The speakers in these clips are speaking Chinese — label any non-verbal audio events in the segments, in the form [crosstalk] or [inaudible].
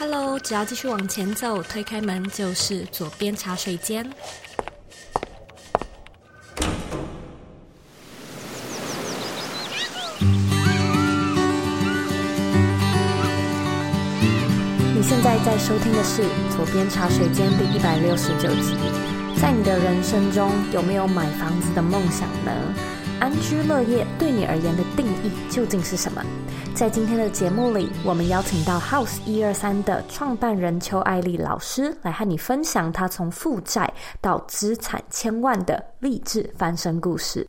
Hello，只要继续往前走，推开门就是左边茶水间。你现在在收听的是左边茶水间第一百六十九集。在你的人生中，有没有买房子的梦想呢？安居乐业对你而言的定义究竟是什么？在今天的节目里，我们邀请到 House 一二三的创办人邱爱丽老师来和你分享她从负债到资产千万的励志翻身故事。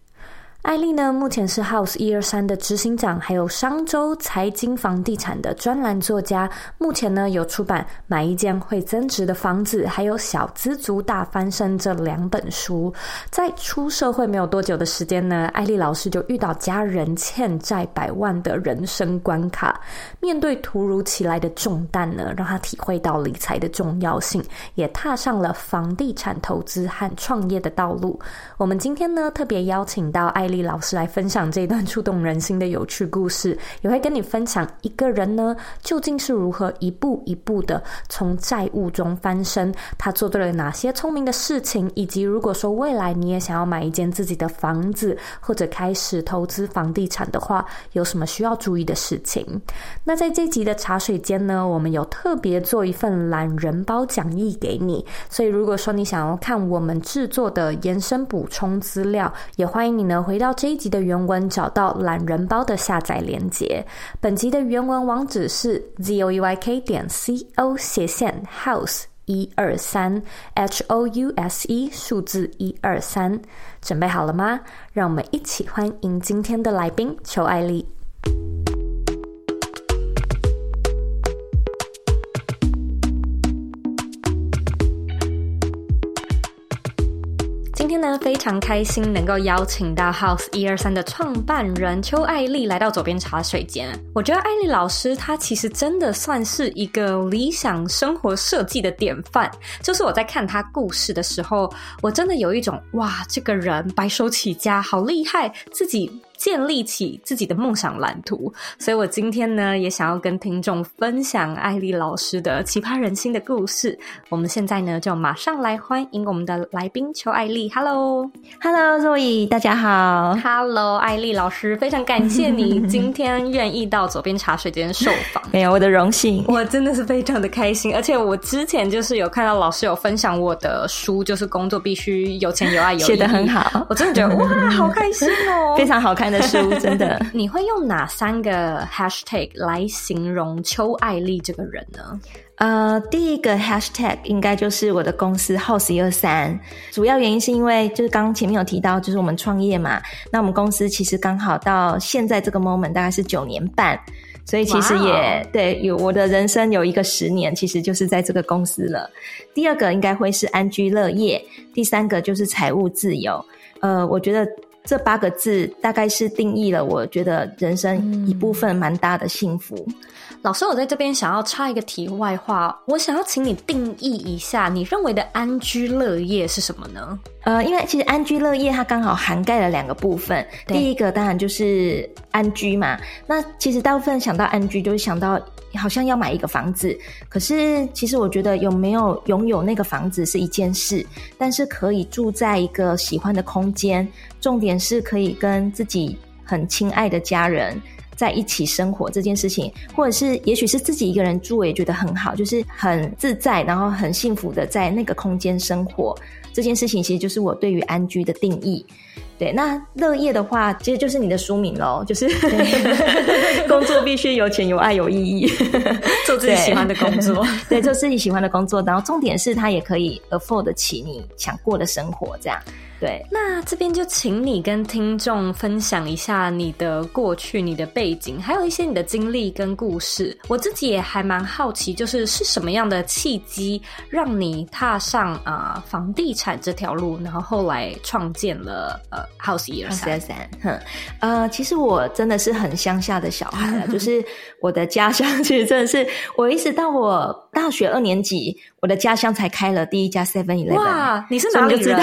艾丽呢，目前是 House 一二三的执行长，还有商周财经房地产的专栏作家。目前呢，有出版《买一间会增值的房子》，还有《小资族大翻身》这两本书。在出社会没有多久的时间呢，艾丽老师就遇到家人欠债百万的人生关卡，面对突如其来的重担呢，让她体会到理财的重要性，也踏上了房地产投资和创业的道路。我们今天呢，特别邀请到艾。丽老师来分享这一段触动人心的有趣故事，也会跟你分享一个人呢，究竟是如何一步一步的从债务中翻身，他做对了哪些聪明的事情，以及如果说未来你也想要买一间自己的房子，或者开始投资房地产的话，有什么需要注意的事情？那在这集的茶水间呢，我们有特别做一份懒人包讲义给你，所以如果说你想要看我们制作的延伸补充资料，也欢迎你呢回。到这一集的原文，找到懒人包的下载链接。本集的原文网址是 zoyk 点 co 斜线 house 一二三 h o u s e 数字一二三。准备好了吗？让我们一起欢迎今天的来宾裘爱丽。呢，非常开心能够邀请到 House 一二三的创办人邱爱丽来到左边茶水间。我觉得爱丽老师她其实真的算是一个理想生活设计的典范。就是我在看她故事的时候，我真的有一种哇，这个人白手起家，好厉害，自己。建立起自己的梦想蓝图，所以我今天呢也想要跟听众分享艾丽老师的奇葩人心的故事。我们现在呢就马上来欢迎我们的来宾邱艾丽。Hello，Hello，Zoe，大家好。Hello，艾丽老师，非常感谢你今 [laughs] 天愿意到左边茶水间受访。没有，我的荣幸，我真的是非常的开心。而且我之前就是有看到老师有分享我的书，就是工作必须有钱有爱有，写的很好，我真的觉得哇，好开心哦，[laughs] 非常好看。的书真的，[laughs] 你会用哪三个 hashtag 来形容邱爱丽这个人呢？呃，第一个 hashtag 应该就是我的公司 House 一二三，主要原因是因为就是刚刚前面有提到，就是我们创业嘛，那我们公司其实刚好到现在这个 moment 大概是九年半，所以其实也对，有我的人生有一个十年，其实就是在这个公司了。第二个应该会是安居乐业，第三个就是财务自由。呃，我觉得。这八个字大概是定义了，我觉得人生一部分蛮大的幸福。嗯。老师，我在这边想要插一个题外话，我想要请你定义一下，你认为的安居乐业是什么呢？呃，因为其实安居乐业它刚好涵盖了两个部分，第一个当然就是安居嘛。那其实大部分想到安居，就是想到。好像要买一个房子，可是其实我觉得有没有拥有那个房子是一件事，但是可以住在一个喜欢的空间，重点是可以跟自己很亲爱的家人在一起生活这件事情，或者是也许是自己一个人住，也觉得很好，就是很自在，然后很幸福的在那个空间生活，这件事情其实就是我对于安居的定义。对，那乐业的话，其实就是你的书名喽，就是对 [laughs] 工作必须有钱、有爱、有意义，[laughs] 做自己喜欢的工作。对，做自己喜欢的工作，然后重点是它也可以 afford 得起你想过的生活，这样。对，那这边就请你跟听众分享一下你的过去、你的背景，还有一些你的经历跟故事。我自己也还蛮好奇，就是是什么样的契机让你踏上啊、呃、房地产这条路，然后后来创建了呃 House 一二三。哼，呃，其实我真的是很乡下的小孩了，就是我的家乡其实真的是，我一直到我大学二年级，我的家乡才开了第一家 Seven Eleven。哇，你是哪里人？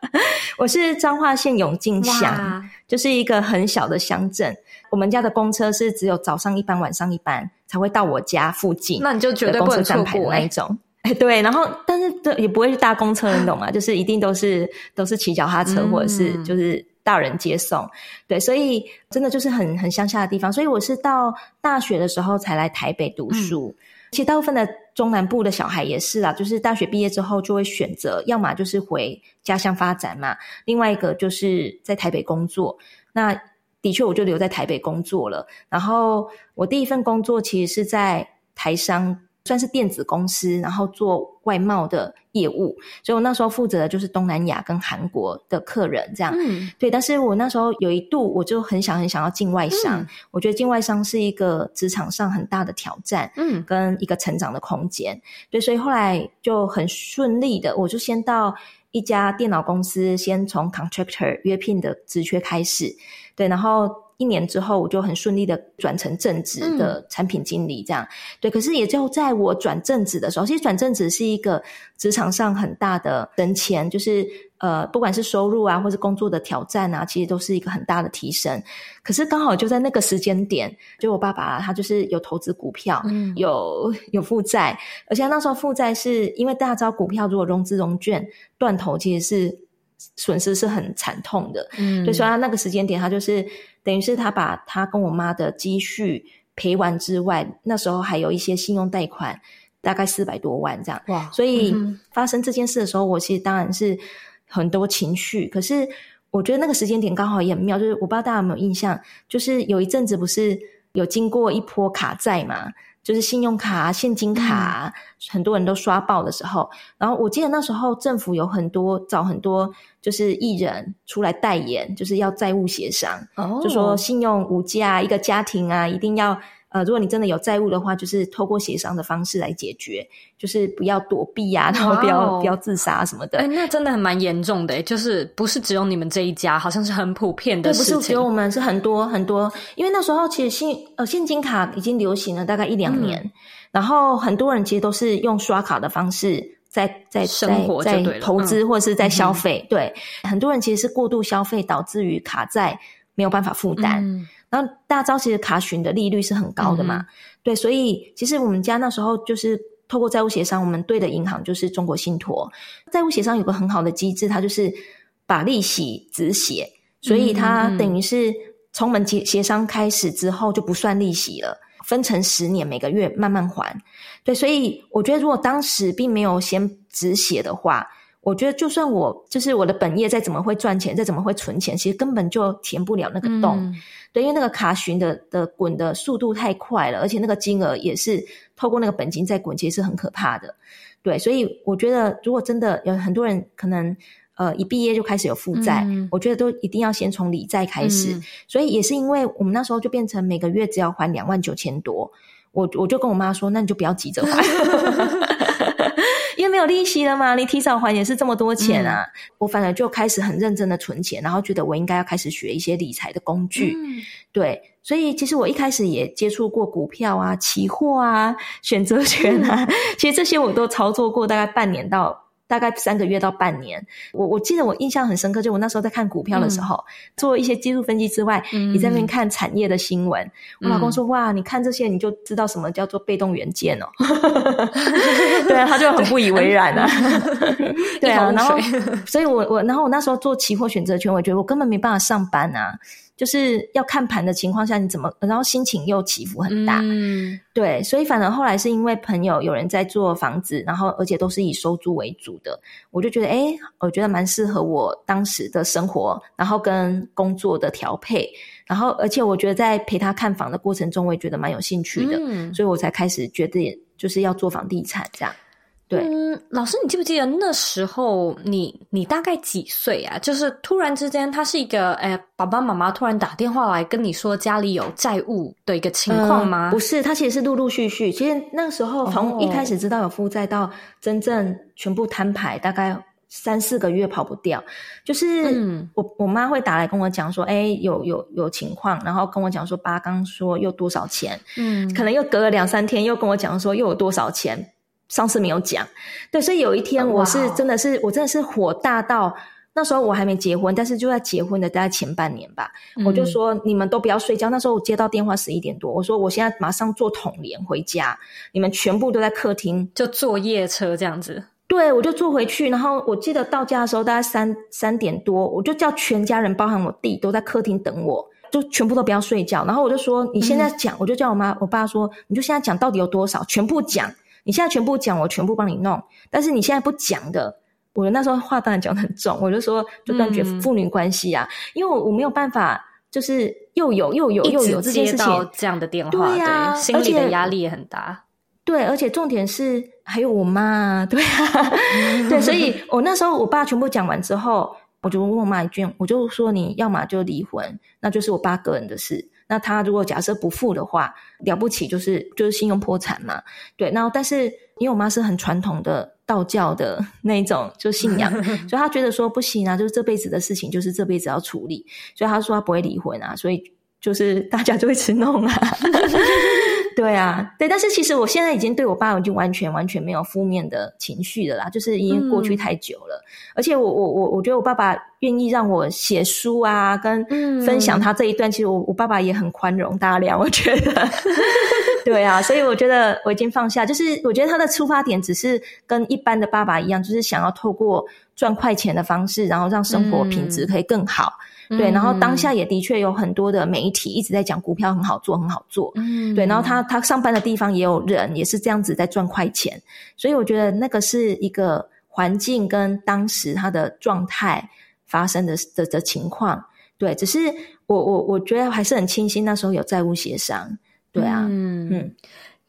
[laughs] 我是彰化县永靖乡，就是一个很小的乡镇。我们家的公车是只有早上一班，晚上一班才会到我家附近。那你就绝对不能错过那一种。哎，对，然后但是这也不会是搭公车，你懂吗？[laughs] 就是一定都是都是骑脚踏车，或者是就是大人接送。嗯、对，所以真的就是很很乡下的地方。所以我是到大学的时候才来台北读书。嗯、其实大部分的中南部的小孩也是啊，就是大学毕业之后就会选择，要么就是回家乡发展嘛，另外一个就是在台北工作。那的确，我就留在台北工作了。然后我第一份工作其实是在台商，算是电子公司，然后做外贸的业务。所以我那时候负责的就是东南亚跟韩国的客人，这样。嗯，对。但是我那时候有一度，我就很想很想要进外商。嗯，我觉得进外商是一个职场上很大的挑战，嗯，跟一个成长的空间。对，所以后来就很顺利的，我就先到一家电脑公司，先从 contractor 约聘的职缺开始。对，然后一年之后，我就很顺利的转成正职的产品经理，这样。嗯、对，可是也就在我转正职的时候，其实转正职是一个职场上很大的升迁，就是呃，不管是收入啊，或是工作的挑战啊，其实都是一个很大的提升。可是刚好就在那个时间点，就我爸爸啊，他就是有投资股票，嗯、有有负债，而且那时候负债是因为大家知道股票如果融资融券断头，其实是。损失是很惨痛的，嗯，所以说他那个时间点，他就是等于是他把他跟我妈的积蓄赔完之外，那时候还有一些信用贷款，大概四百多万这样，哇！所以发生这件事的时候，我其实当然是很多情绪，可是我觉得那个时间点刚好也很妙，就是我不知道大家有没有印象，就是有一阵子不是有经过一波卡债嘛。就是信用卡、现金卡，嗯、很多人都刷爆的时候，然后我记得那时候政府有很多找很多就是艺人出来代言，就是要债务协商，哦、就说信用无价，一个家庭啊一定要。呃，如果你真的有债务的话，就是透过协商的方式来解决，就是不要躲避呀、啊，然后不要 Wow 不要自杀什么的。哎、欸，那真的还蛮严重的，就是不是只有你们这一家，好像是很普遍的事情。不是只有我们，是很多很多。因为那时候其实信呃现金卡已经流行了大概一两年，嗯、然后很多人其实都是用刷卡的方式在在生活在投资或者是在消费。嗯、对，很多人其实是过度消费导致于卡债没有办法负担。嗯然后大家知道，其实卡询的利率是很高的嘛，嗯、对，所以其实我们家那时候就是透过债务协商，我们对的银行就是中国信托。债务协商有个很好的机制，它就是把利息止血，所以它等于是从我们协协商开始之后就不算利息了，分成十年，每个月慢慢还。对，所以我觉得如果当时并没有先止血的话，我觉得就算我就是我的本业再怎么会赚钱，再怎么会存钱，其实根本就填不了那个洞。嗯对，因为那个卡询的的滚的速度太快了，而且那个金额也是透过那个本金在滚，其实是很可怕的。对，所以我觉得，如果真的有很多人可能呃一毕业就开始有负债，嗯、我觉得都一定要先从理债开始。嗯、所以也是因为我们那时候就变成每个月只要还两万九千多，我我就跟我妈说，那你就不要急着还。[laughs] 因为没有利息了嘛，你提早还也是这么多钱啊！嗯、我反而就开始很认真的存钱，然后觉得我应该要开始学一些理财的工具。嗯、对，所以其实我一开始也接触过股票啊、期货啊、选择权啊，嗯、[laughs] 其实这些我都操作过，大概半年到。大概三个月到半年，我我记得我印象很深刻，就我那时候在看股票的时候，嗯、做一些技术分析之外，嗯、你在那边看产业的新闻。嗯、我老公说：“哇，你看这些你就知道什么叫做被动元件哦。[laughs] ” [laughs] 对啊，他就很不以为然啊。对 [laughs] 啊，然后，所以我我然后我那时候做期货选择权，我觉得我根本没办法上班啊。就是要看盘的情况下，你怎么，然后心情又起伏很大，嗯，对，所以反正后来是因为朋友有人在做房子，然后而且都是以收租为主的，我就觉得，诶，我觉得蛮适合我当时的生活，然后跟工作的调配，然后而且我觉得在陪他看房的过程中，我也觉得蛮有兴趣的，嗯，所以我才开始觉得就是要做房地产这样。对，嗯，老师，你记不记得那时候你你大概几岁啊？就是突然之间，他是一个，哎，爸爸妈妈突然打电话来跟你说家里有债务的一个情况吗？嗯，不是，他其实是陆陆续续。其实那个时候从一开始知道有负债到真正全部摊牌，大概三四个月跑不掉。就是我我妈会打来跟我讲说，哎，有有有情况，然后跟我讲说，爸刚说又多少钱？嗯，可能又隔了两三天，又跟我讲说又有多少钱。上次没有讲，对，所以有一天我是真的是，oh. 我真的是火大到那时候我还没结婚，但是就在结婚的大概前半年吧，嗯、我就说你们都不要睡觉。那时候我接到电话十一点多，我说我现在马上坐统联回家，你们全部都在客厅，就坐夜车这样子。对，我就坐回去。然后我记得到家的时候大概三三点多，我就叫全家人，包含我弟，都在客厅等我，就全部都不要睡觉。然后我就说你现在讲，嗯、我就叫我妈我爸说，你就现在讲到底有多少，全部讲。你现在全部讲，我全部帮你弄。但是你现在不讲的。我那时候话当然讲的很重，我就说就断绝父女关系啊，嗯、因为我我没有办法，就是又有又有又有这件事情，这样的电话，对呀、啊，心里的压力也很大。对，而且重点是还有我妈，对啊，[laughs] 对，所以我那时候我爸全部讲完之后，我就问我妈一句，我就说你要么就离婚，那就是我爸个人的事。那他如果假设不付的话，了不起就是就是信用破产嘛。对，然后但是因为我妈是很传统的。道教的 [laughs] 那种就信仰，[laughs] 所以她觉得说不行啊，就是这辈子的事情就是这辈子要处理，所以她说她不会离婚啊，所以就是大家就会吃弄啊。[laughs] [laughs] 对啊，对，但是其实我现在已经对我爸已经完全完全没有负面的情绪了啦，就是已经过去太久了。嗯、而且我我我我觉得我爸爸愿意让我写书啊，跟分享他这一段，嗯、其实我我爸爸也很宽容大量，我觉得。[laughs] 对啊，所以我觉得我已经放下，就是我觉得他的出发点只是跟一般的爸爸一样，就是想要透过赚快钱的方式，然后让生活品质可以更好。嗯、对，然后当下也的确有很多的媒体一直在讲股票很好做，很好做。嗯，对，然后他他上班的地方也有人也是这样子在赚快钱，所以我觉得那个是一个环境跟当时他的状态发生的的的情况。对，只是我我我觉得还是很庆幸那时候有债务协商。对啊，嗯嗯，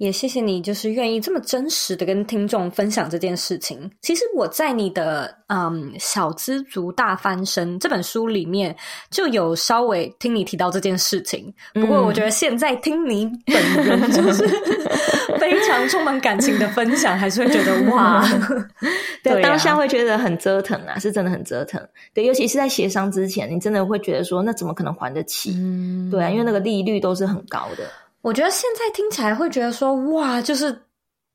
也谢谢你，就是愿意这么真实的跟听众分享这件事情。其实我在你的嗯《小资族大翻身》这本书里面就有稍微听你提到这件事情，不过我觉得现在听你本人就是 [laughs] 非常充满感情的分享，还是会觉得哇，[laughs] 对，当下会觉得很折腾啊，是真的很折腾。对，尤其是在协商之前，你真的会觉得说，那怎么可能还得起？嗯，对啊，因为那个利率都是很高的。我觉得现在听起来会觉得说，哇，就是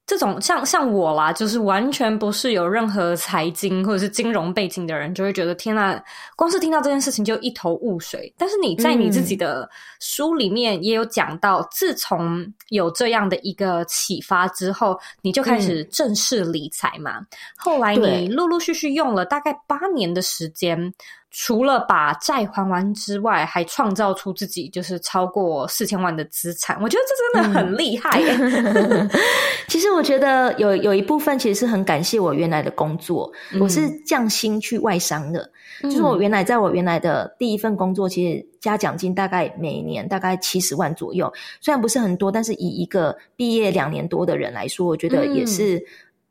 这种像像我啦，就是完全不是有任何财经或者是金融背景的人，就会觉得天呐，光是听到这件事情就一头雾水。但是你在你自己的书里面也有讲到，嗯、自从有这样的一个启发之后，你就开始正式理财嘛。嗯、后来你陆陆续续用了大概八年的时间。除了把债还完之外，还创造出自己就是超过四千万的资产，我觉得这真的很厉害 [laughs] 其实我觉得有有一部分其实是很感谢我原来的工作，嗯、我是降薪去外商的，嗯、就是我原来在我原来的第一份工作，其实加奖金大概每年大概七十万左右，虽然不是很多，但是以一个毕业两年多的人来说，我觉得也是。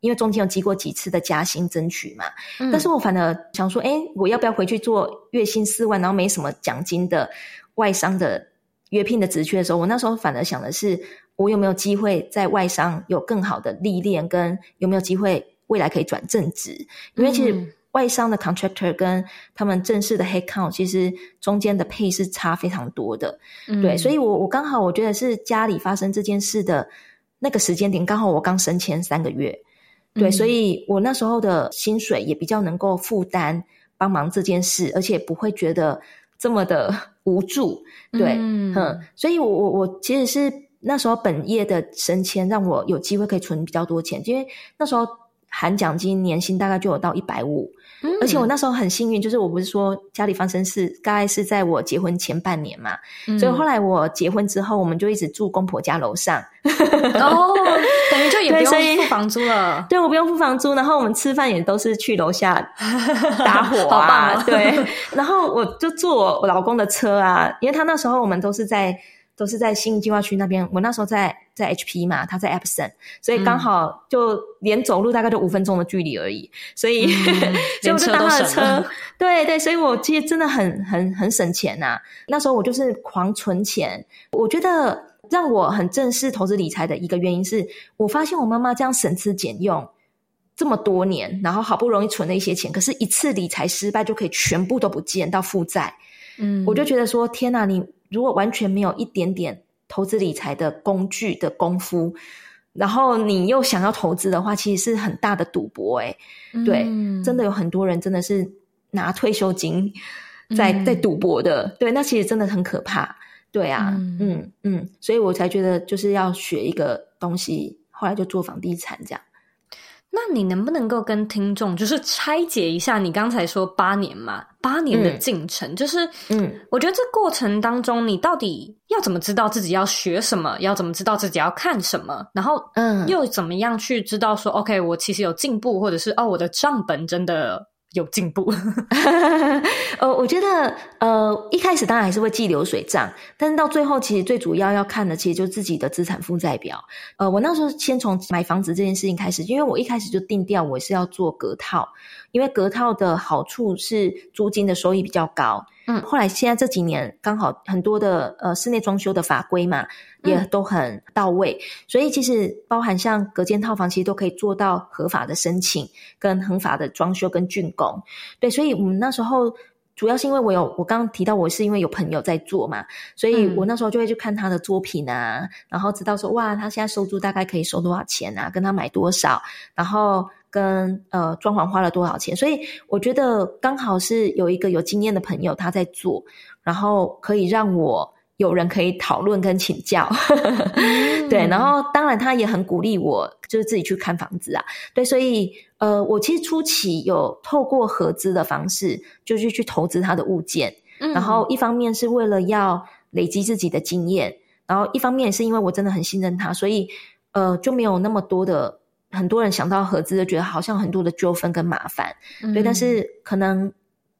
嗯因为中间有经过几次的加薪争取嘛，嗯、但是我反而想说，诶，我要不要回去做月薪四万，然后没什么奖金的外商的约聘的职缺的时候，我那时候反而想的是，我有没有机会在外商有更好的历练，跟有没有机会未来可以转正职？因为其实外商的 contractor 跟他们正式的 headcount 其实中间的配是差非常多的，嗯、对，所以我我刚好我觉得是家里发生这件事的那个时间点，刚好我刚升迁三个月。对，所以我那时候的薪水也比较能够负担帮忙这件事，而且不会觉得这么的 [laughs] 无助。对，嗯，嗯，所以我我我其实是那时候本业的升迁，让我有机会可以存比较多钱，因为那时候含奖金年薪大概就有到一百五。嗯、而且我那时候很幸运，就是我不是说家里发生事，大概是在我结婚前半年嘛，嗯、所以后来我结婚之后，我们就一直住公婆家楼上，哦，等于就也不用付房租了。对，我不用付房租，然后我们吃饭也都是去楼下 [laughs] 打火啊，哦、对，然后我就坐我老公的车啊，因为他那时候我们都是在。都是在信义计划区那边，我那时候在在 HP 嘛，他在 Epson，所以刚好就连走路大概就五分钟的距离而已，所以、嗯、所以我就搭他的车，对对，所以我其实真的很很很省钱呐、啊。那时候我就是狂存钱，我觉得让我很正视投资理财的一个原因是，我发现我妈妈这样省吃俭用这么多年，然后好不容易存了一些钱，可是一次理财失败就可以全部都不见到负债，嗯，我就觉得说天哪，你。如果完全没有一点点投资理财的工具的功夫，然后你又想要投资的话，其实是很大的赌博诶、欸、对，嗯、真的有很多人真的是拿退休金在在赌博的，嗯、对，那其实真的很可怕。对啊，嗯。嗯，嗯，所以我才觉得就是要学一个东西，后来就做房地产这样。那你能不能够跟听众就是拆解一下你刚才说八年嘛，八年的进程，嗯、就是嗯，我觉得这过程当中你到底要怎么知道自己要学什么，要怎么知道自己要看什么，然后嗯，又怎么样去知道说、嗯、OK，我其实有进步，或者是哦，我的账本真的。有进步，[laughs] 呃，我觉得，呃，一开始当然还是会记流水账，但是到最后，其实最主要要看的，其实就是自己的资产负债表。呃，我那时候先从买房子这件事情开始，因为我一开始就定调我是要做隔套，因为隔套的好处是租金的收益比较高。嗯，后来现在这几年刚好很多的呃室内装修的法规嘛，也都很到位，嗯，所以其实包含像隔间套房，其实都可以做到合法的申请跟合法的装修跟竣工。对，所以我们那时候主要是因为我有我刚刚提到我是因为有朋友在做嘛，所以我那时候就会去看他的作品啊，嗯，然后知道说哇，他现在收租大概可以收多少钱啊，跟他买多少，然后。跟呃装潢花了多少钱？所以我觉得刚好是有一个有经验的朋友他在做，然后可以让我有人可以讨论跟请教。嗯、[laughs] 对，然后当然他也很鼓励我，就是自己去看房子啊。对，所以呃，我其实初期有透过合资的方式，就是去投资他的物件。嗯、然后一方面是为了要累积自己的经验，然后一方面也是因为我真的很信任他，所以呃就没有那么多的。很多人想到合资就觉得好像很多的纠纷跟麻烦，嗯、对，但是可能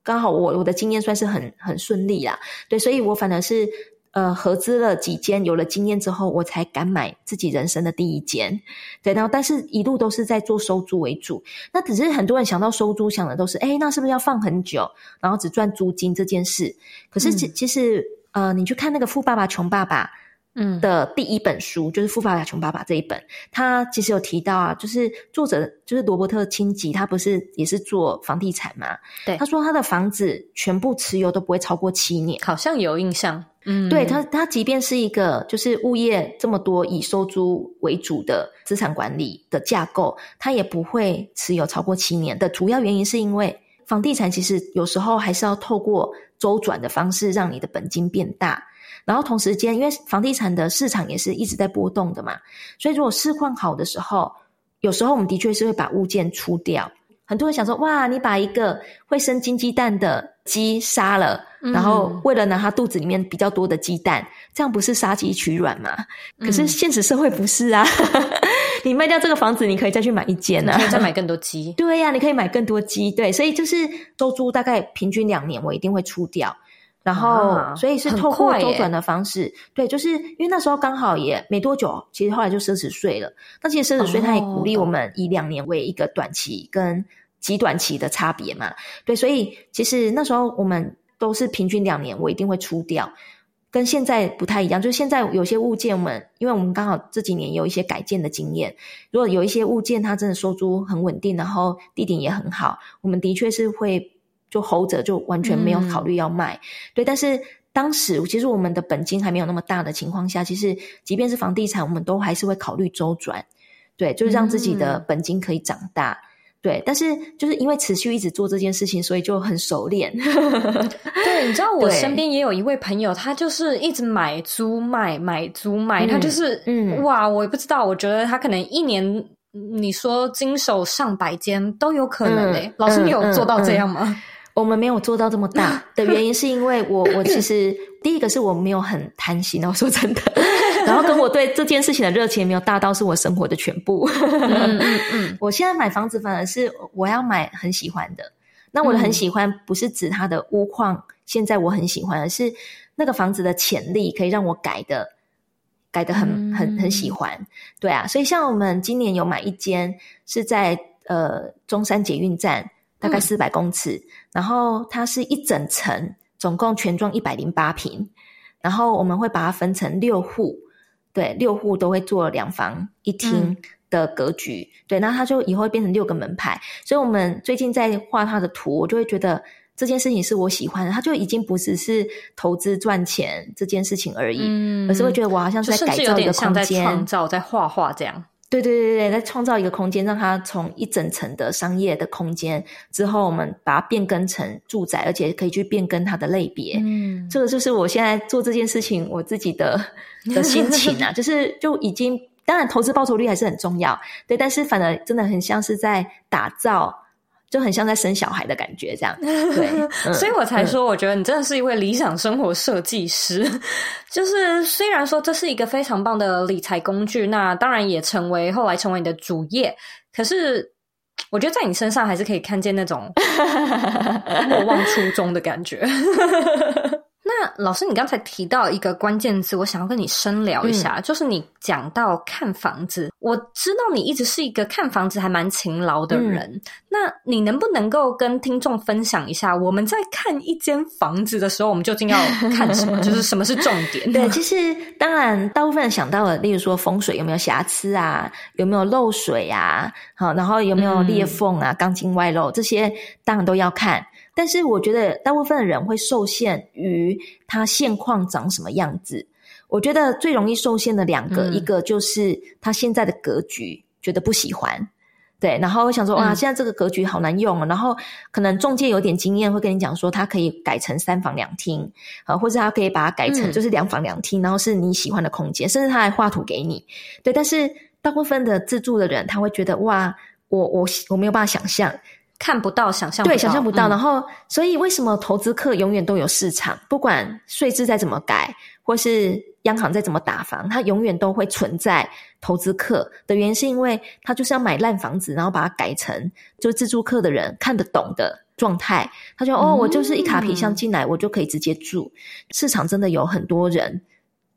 刚好我我的经验算是很很顺利啦，对，所以我反而是呃合资了几间，有了经验之后，我才敢买自己人生的第一间，对，然后但是一路都是在做收租为主，那只是很多人想到收租想的都是，哎，那是不是要放很久，然后只赚租金这件事？可是其其实、嗯、呃，你去看那个富爸爸穷爸爸。嗯，的第一本书就是《富爸爸穷爸爸》这一本，他其实有提到啊，就是作者就是罗伯特清崎，他不是也是做房地产嘛？对，他说他的房子全部持有都不会超过七年，好像有印象。嗯，对他，他即便是一个就是物业这么多以收租为主的资产管理的架构，他也不会持有超过七年的主要原因是因为房地产其实有时候还是要透过周转的方式让你的本金变大。然后同时间，因为房地产的市场也是一直在波动的嘛，所以如果市况好的时候，有时候我们的确是会把物件出掉。很多人想说，哇，你把一个会生金鸡蛋的鸡杀了，嗯、然后为了拿它肚子里面比较多的鸡蛋，这样不是杀鸡取卵吗？可是现实社会不是啊，嗯、[laughs] 你卖掉这个房子，你可以再去买一间呢、啊，可以再买更多鸡。[laughs] 对呀、啊，你可以买更多鸡。对，所以就是收租大概平均两年，我一定会出掉。然后，啊、所以是透过周转的方式，对，就是因为那时候刚好也没多久，其实后来就奢侈税了。那其实奢侈税它也鼓励我们以两年为一个短期跟极短期的差别嘛，对，所以其实那时候我们都是平均两年，我一定会出掉，跟现在不太一样。就是现在有些物件，我们因为我们刚好这几年有一些改建的经验，如果有一些物件它真的收租很稳定，然后地点也很好，我们的确是会。就 hold 着，就完全没有考虑要卖，嗯、对。但是当时其实我们的本金还没有那么大的情况下，其实即便是房地产，我们都还是会考虑周转，对，就是让自己的本金可以长大，嗯、对。但是就是因为持续一直做这件事情，所以就很熟练。对，你知道 [laughs] 我身边也有一位朋友，他就是一直买租卖，买租卖，嗯、他就是嗯，哇，我也不知道，我觉得他可能一年你说经手上百间都有可能诶、欸。嗯、老师，你有做到这样吗？我们没有做到这么大 [laughs] 的原因，是因为我我其实第一个是我没有很贪心，我说真的，[laughs] 然后跟我对这件事情的热情没有大到是我生活的全部。嗯嗯嗯，[laughs] 我现在买房子反而是我要买很喜欢的。那我的很喜欢不是指它的屋况，现在我很喜欢，而是那个房子的潜力可以让我改的改的很很很喜欢。对啊，所以像我们今年有买一间是在呃中山捷运站。大概四百公尺，嗯、然后它是一整层，总共全幢一百零八平，然后我们会把它分成六户，对，六户都会做两房一厅的格局，嗯、对，那它就以后会变成六个门牌，所以我们最近在画它的图，我就会觉得这件事情是我喜欢的，它就已经不只是投资赚钱这件事情而已，嗯、而是会觉得我好像是在改造一个空间，创造在画画这样。对对对对，再创造一个空间，让它从一整层的商业的空间之后，我们把它变更成住宅，而且可以去变更它的类别。嗯，这个就是我现在做这件事情我自己的 [laughs] 的心情啊，就是就已经，当然投资报酬率还是很重要，对，但是反而真的很像是在打造。就很像在生小孩的感觉，这样 [laughs] 对，嗯、所以我才说，我觉得你真的是一位理想生活设计师。嗯、就是虽然说这是一个非常棒的理财工具，那当然也成为后来成为你的主业，可是我觉得在你身上还是可以看见那种 [laughs] 莫忘初衷的感觉。那老师，你刚才提到一个关键字，我想要跟你深聊一下，嗯、就是你讲到看房子。我知道你一直是一个看房子还蛮勤劳的人，嗯、那你能不能够跟听众分享一下，我们在看一间房子的时候，我们究竟要看什么？[laughs] 就是什么是重点？对，其实当然，大部分人想到的，例如说风水有没有瑕疵啊，有没有漏水啊，好，然后有没有裂缝啊，钢筋外露，这些当然都要看。但是我觉得大部分的人会受限于他现况长什么样子。我觉得最容易受限的两个，嗯、一个就是他现在的格局觉得不喜欢，对，然后我想说哇，现在这个格局好难用啊。然后可能中介有点经验，会跟你讲说，他可以改成三房两厅啊，或者他可以把它改成就是两房两厅，嗯、然后是你喜欢的空间，甚至他还画图给你。对，但是大部分的自住的人，他会觉得哇，我我我没有办法想象。看不到，想象不到，对，想象不到。嗯、然后，所以为什么投资客永远都有市场？不管税制再怎么改，或是央行再怎么打房，它永远都会存在投资客的原因，是因为他就是要买烂房子，然后把它改成就自住客的人看得懂的状态。他就、嗯、哦，我就是一卡皮箱进来，我就可以直接住。市场真的有很多人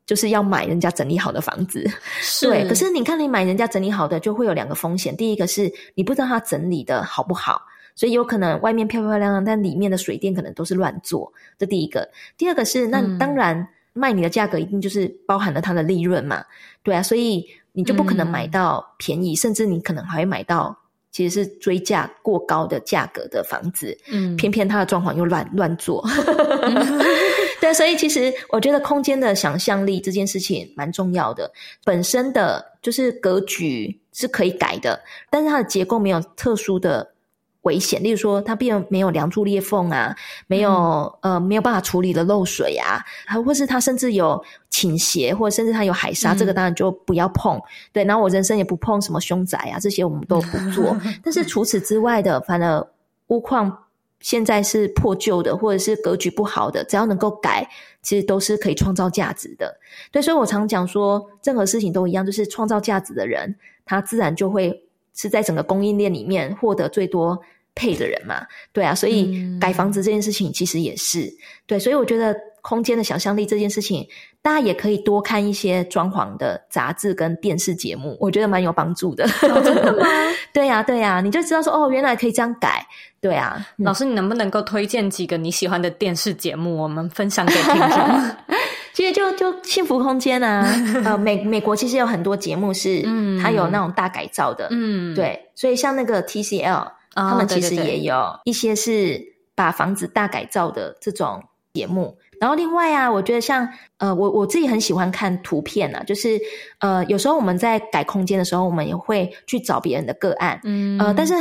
就是要买人家整理好的房子，对。可是你看，你买人家整理好的，就会有两个风险。第一个是你不知道他整理的好不好。所以有可能外面漂漂亮亮，但里面的水电可能都是乱做。这第一个，第二个是，那当然卖你的价格一定就是包含了它的利润嘛，对啊，所以你就不可能买到便宜，嗯、甚至你可能还会买到其实是追价过高的价格的房子。嗯，偏偏它的装潢又乱乱做。[laughs] 对，所以其实我觉得空间的想象力这件事情蛮重要的。本身的就是格局是可以改的，但是它的结构没有特殊的。危险，例如说它并没有梁柱裂缝啊，没有、嗯、呃没有办法处理的漏水啊，还或是它甚至有倾斜，或者甚至它有海沙，嗯、这个当然就不要碰。对，然后我人生也不碰什么凶宅啊，这些我们都不做。[laughs] 但是除此之外的，反而屋况现在是破旧的，或者是格局不好的，只要能够改，其实都是可以创造价值的。对，所以我常讲说，任何事情都一样，就是创造价值的人，他自然就会。是在整个供应链里面获得最多配的人嘛？对啊，所以改房子这件事情其实也是、嗯、对，所以我觉得空间的想象力这件事情，大家也可以多看一些装潢的杂志跟电视节目，我觉得蛮有帮助的。哦、真的吗？[laughs] 对呀、啊，对呀、啊，你就知道说哦，原来可以这样改。对啊，老师，你能不能够推荐几个你喜欢的电视节目，我们分享给听众？[laughs] 其实就就幸福空间啊，[laughs] 呃，美美国其实有很多节目是，嗯，它有那种大改造的，嗯，对，所以像那个 TCL，、哦、他们其实也有一些是把房子大改造的这种节目。然后另外啊，我觉得像呃，我我自己很喜欢看图片啊，就是呃，有时候我们在改空间的时候，我们也会去找别人的个案，嗯，呃，但是。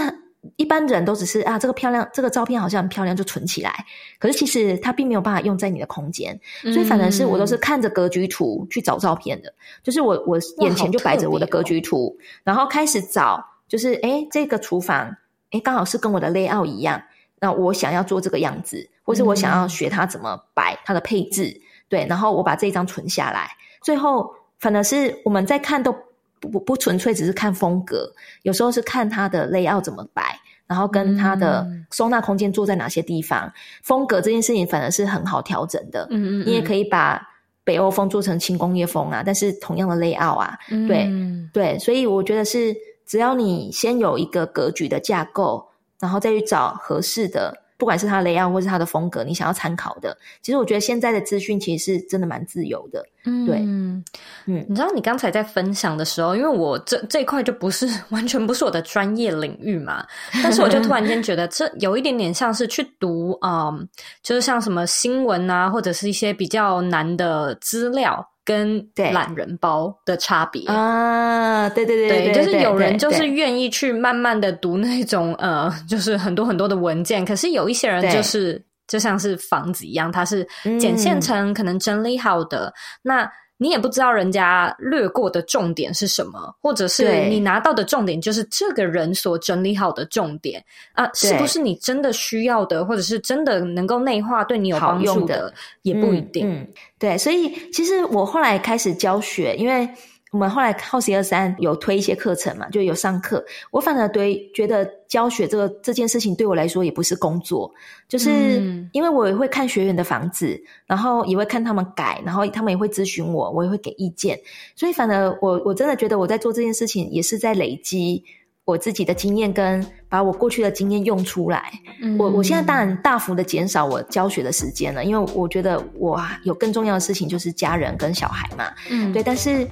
一般人都只是啊，这个漂亮，这个照片好像很漂亮，就存起来。可是其实它并没有办法用在你的空间，所以反而是我都是看着格局图去找照片的。嗯、就是我我眼前就摆着我的格局图，哦、然后开始找，就是诶这个厨房诶刚好是跟我的 layout 一样，那我想要做这个样子，或是我想要学它怎么摆它的配置，嗯、对，然后我把这一张存下来。最后反而是我们在看都。不不不纯粹只是看风格，有时候是看它的 layout 怎么摆，然后跟它的收纳空间坐在哪些地方，嗯、风格这件事情反而是很好调整的。嗯嗯，你也可以把北欧风做成轻工业风啊，但是同样的 layout 啊，嗯、对对，所以我觉得是只要你先有一个格局的架构，然后再去找合适的。不管是他的 layout 或是他的风格，你想要参考的，其实我觉得现在的资讯其实是真的蛮自由的。嗯，对，嗯，你知道你刚才在分享的时候，因为我这这一块就不是完全不是我的专业领域嘛，但是我就突然间觉得这有一点点像是去读，嗯，就是像什么新闻啊，或者是一些比较难的资料。跟懒人包的差别。啊，对对对对，就是有人就是愿意去慢慢的读那种呃，就是很多很多的文件，可是有一些人就是就像是房子一样，它是剪线成可能整理好的，嗯、那。你也不知道人家略过的重点是什么，或者是你拿到的重点就是这个人所整理好的重点啊，是不是你真的需要的，或者是真的能够内化对你有帮助的，的也不一定。嗯，嗯，对，所以其实我后来开始教学，因为。我们后来 House 123有推一些课程嘛，就有上课。我反而对觉得教学这个这件事情对我来说也不是工作，就是因为我也会看学员的房子，然后也会看他们改，然后他们也会咨询我，我也会给意见。所以反而我我真的觉得我在做这件事情也是在累积我自己的经验，跟把我过去的经验用出来。嗯、我我现在当然大幅的减少我教学的时间了，因为我觉得我有更重要的事情就是家人跟小孩嘛。嗯，对，但是。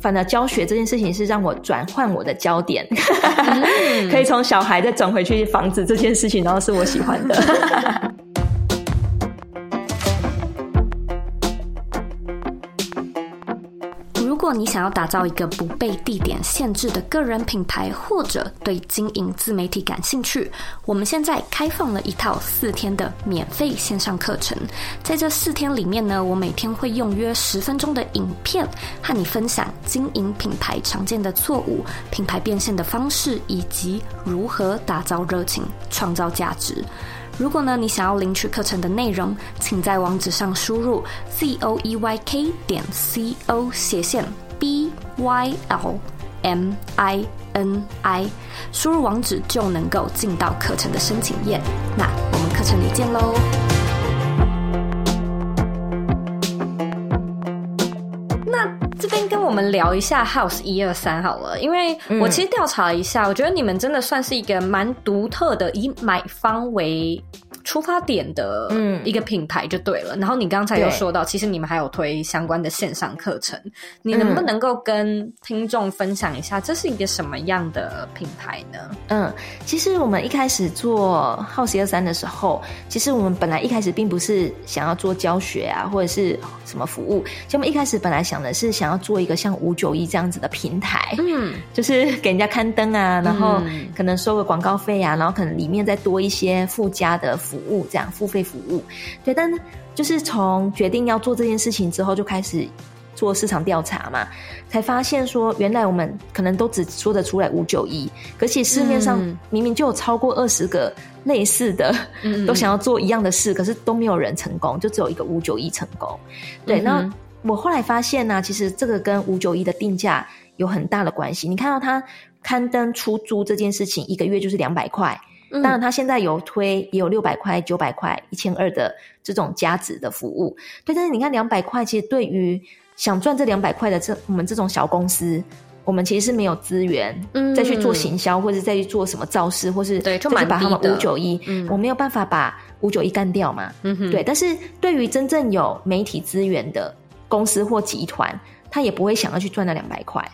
反而教学这件事情是让我转换我的焦点，[laughs] 可以从小孩再转回去房子这件事情，然后是我喜欢的。[laughs] 你想要打造一个不被地点限制的个人品牌，或者对经营自媒体感兴趣，我们现在开放了一套四天的免费线上课程。在这四天里面呢，我每天会用约十分钟的影片和你分享经营品牌常见的错误、品牌变现的方式，以及如何打造热情、创造价值。如果呢，你想要领取课程的内容，请在网址上输入 z o e y k 点 c o 斜线 b y l m i n i，输入网址就能够进到课程的申请页。那我们课程里见喽。我们聊一下 House 一二三好了，因为我其实调查了一下，嗯，我觉得你们真的算是一个蛮独特的，以买方为。出发点的一个品牌就对了。嗯、然后你刚才有说到，其实你们还有推相关的线上课程，你能不能够跟听众分享一下，这是一个什么样的品牌呢？嗯，其实我们一开始做 House 123的时候，其实我们本来一开始并不是想要做教学啊，或者是什么服务。其实我们一开始本来想的是想要做一个像五九一这样子的平台，嗯，[laughs] 就是给人家刊登啊，然后可能收个广告费啊，然后可能里面再多一些附加的。服务这样付费服务，对，但就是从决定要做这件事情之后，就开始做市场调查嘛，才发现说，原来我们可能都只说得出来五九一，可是市面上明明就有超过二十个类似的，嗯，都想要做一样的事，可是都没有人成功，就只有一个五九一成功。对，那我后来发现呢，啊，其实这个跟五九一的定价有很大的关系。你看到它刊登出租这件事情，一个月就是两百块。当然，他现在有推，也有六百块、九百块、一千二的这种加值的服务。对，但是你看两百块，其实对于想赚这两百块的这我们这种小公司，我们其实是没有资源再去做行销，或者再去做什么造势，或是对，就把他们五九一，我没有办法把五九一干掉嘛。嗯哼，对。但是对于真正有媒体资源的公司或集团，他也不会想要去赚那两百块。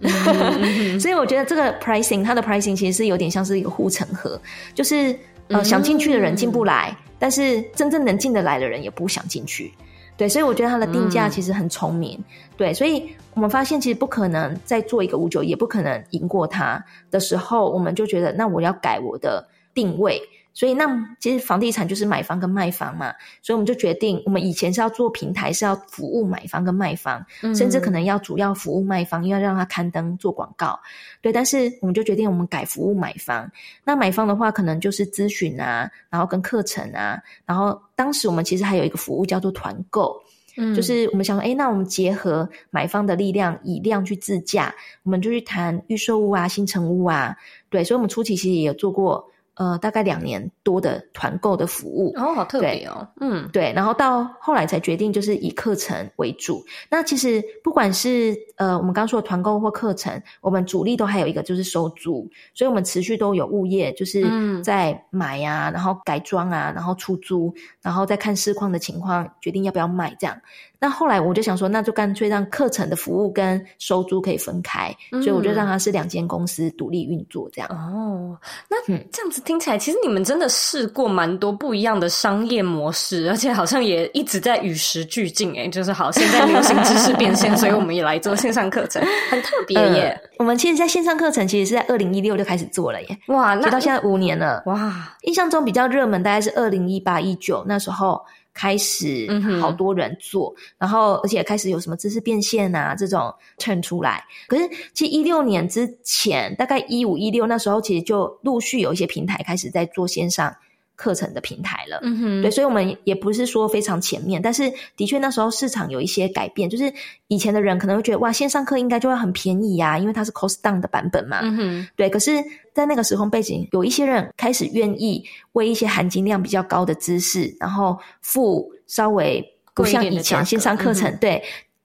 [laughs] 所以我觉得这个 pricing，它的 pricing 其实是有点像是一个护城河，就是呃想进去的人进不来，但是真正能进得来的人也不想进去。对，所以我觉得它的定价其实很聪明。对，所以我们发现其实不可能再做一个五九，也不可能赢过它的时候，我们就觉得那我要改我的定位。所以，那其实房地产就是买方跟卖方嘛，所以我们就决定，我们以前是要做平台，是要服务买方跟卖方，嗯、甚至可能要主要服务卖方，要让他刊登做广告，对。但是我们就决定，我们改服务买方。那买方的话，可能就是咨询啊，然后跟课程啊，然后当时我们其实还有一个服务叫做团购，嗯，就是我们想说，诶，那我们结合买方的力量，以量去自价，我们就去谈预售屋啊、新成屋啊，对。所以我们初期其实也有做过。呃，大概两年多的团购的服务哦，好特别哦，嗯，对，然后到后来才决定就是以课程为主。那其实不管是呃我们刚说的团购或课程，我们主力都还有一个就是收租，所以我们持续都有物业就是在买啊，然后改装啊，然后出租，然后再看市况的情况决定要不要卖这样。那后来我就想说，那就干脆让课程的服务跟收租可以分开，嗯、所以我就让它是两间公司独立运作这样。哦，那这样子听起来，其实你们真的试过蛮多不一样的商业模式，而且好像也一直在与时俱进。诶，就是好，现在流行知识变现，所以我们也来做线上课程，很特别耶、呃。我们其实，在线上课程其实是在二零一六就开始做了耶。哇，那到现在五年了。哇，印象中比较热门大概是二零一八一九那时候。开始好多人做，嗯、然后而且开始有什么知识变现啊这种 turn 出来。可是其实一六年之前，大概一五一六那时候，其实就陆续有一些平台开始在做线上课程的平台了。嗯哼，对，所以我们也不是说非常前面，但是的确那时候市场有一些改变，就是以前的人可能会觉得哇，线上课应该就会很便宜呀、啊，因为它是 cost down 的版本嘛。嗯哼，对，可是。在那个时空背景，有一些人开始愿意为一些含金量比较高的知识，然后付稍微不像以前线上课程，嗯、对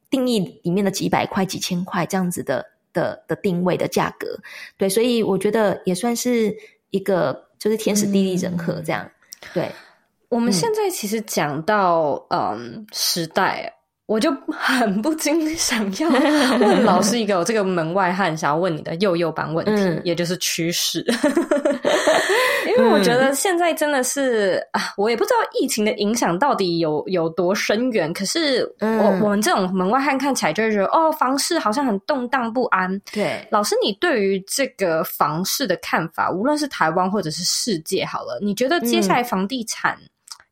定义里面的几百块、几千块这样子的的的定位的价格，对，所以我觉得也算是一个就是天时地利人和这样。嗯、对，我们现在其实讲到嗯，嗯时代。我就很不禁想要 [laughs] 问老师一个我这个门外汉想要问你的幼幼版问题，嗯、也就是趋势。[laughs] 因为我觉得现在真的是、嗯、啊，我也不知道疫情的影响到底有有多深远。可是我、嗯、我们这种门外汉看起来就会觉得，哦，房市好像很动荡不安。对，老师，你对于这个房市的看法，无论是台湾或者是世界，好了，你觉得接下来房地产？嗯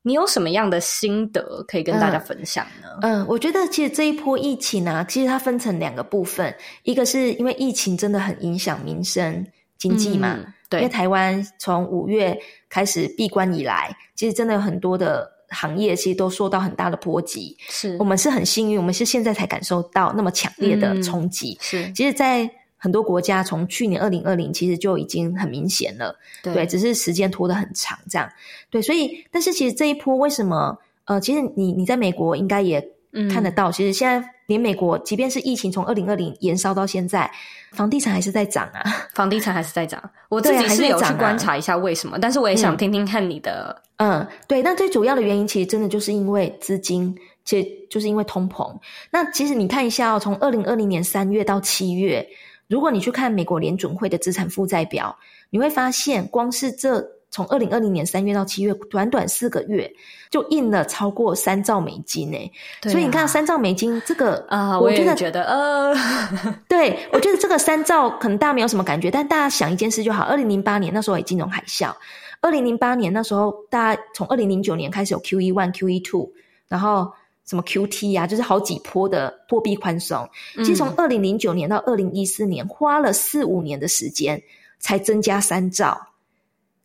你有什么样的心得可以跟大家分享呢？嗯，嗯，我觉得其实这一波疫情啊，其实它分成两个部分，一个是因为疫情真的很影响民生经济嘛，嗯、对，因为台湾从五月开始闭关以来，其实真的有很多的行业其实都受到很大的波及。是我们是很幸运，我们是现在才感受到那么强烈的冲击。嗯、是，其实，在很多国家从去年二零二零其实就已经很明显了，对，对，只是时间拖得很长，这样，对，所以，但是其实这一波为什么？呃，其实你你在美国应该也看得到，嗯、其实现在连美国，即便是疫情从二零二零延烧到现在，房地产还是在涨啊，[laughs] 房地产还是在涨。我自己是有去观察一下为什么，但是我也想听听看你的，嗯，嗯，对，那最主要的原因其实真的就是因为资金，其实就是因为通膨。那其实你看一下哦，从二零二零年三月到七月。如果你去看美国联准会的资产负债表，你会发现，光是这从二零二零年三月到七月，短短四个月就印了超过三兆美金诶、啊、所以你看三兆美金这个啊，我觉得我觉得呃，[laughs] 对，我觉得这个三兆可能大家没有什么感觉，但大家想一件事就好：二零零八年那时候也金融海啸，二零零八年那时候大家从二零零九年开始有 QE one、QE two，然后。什么 QT 啊，就是好几波的货币宽松。其实从二零零九年到二零一四年，花了四五年的时间才增加三兆。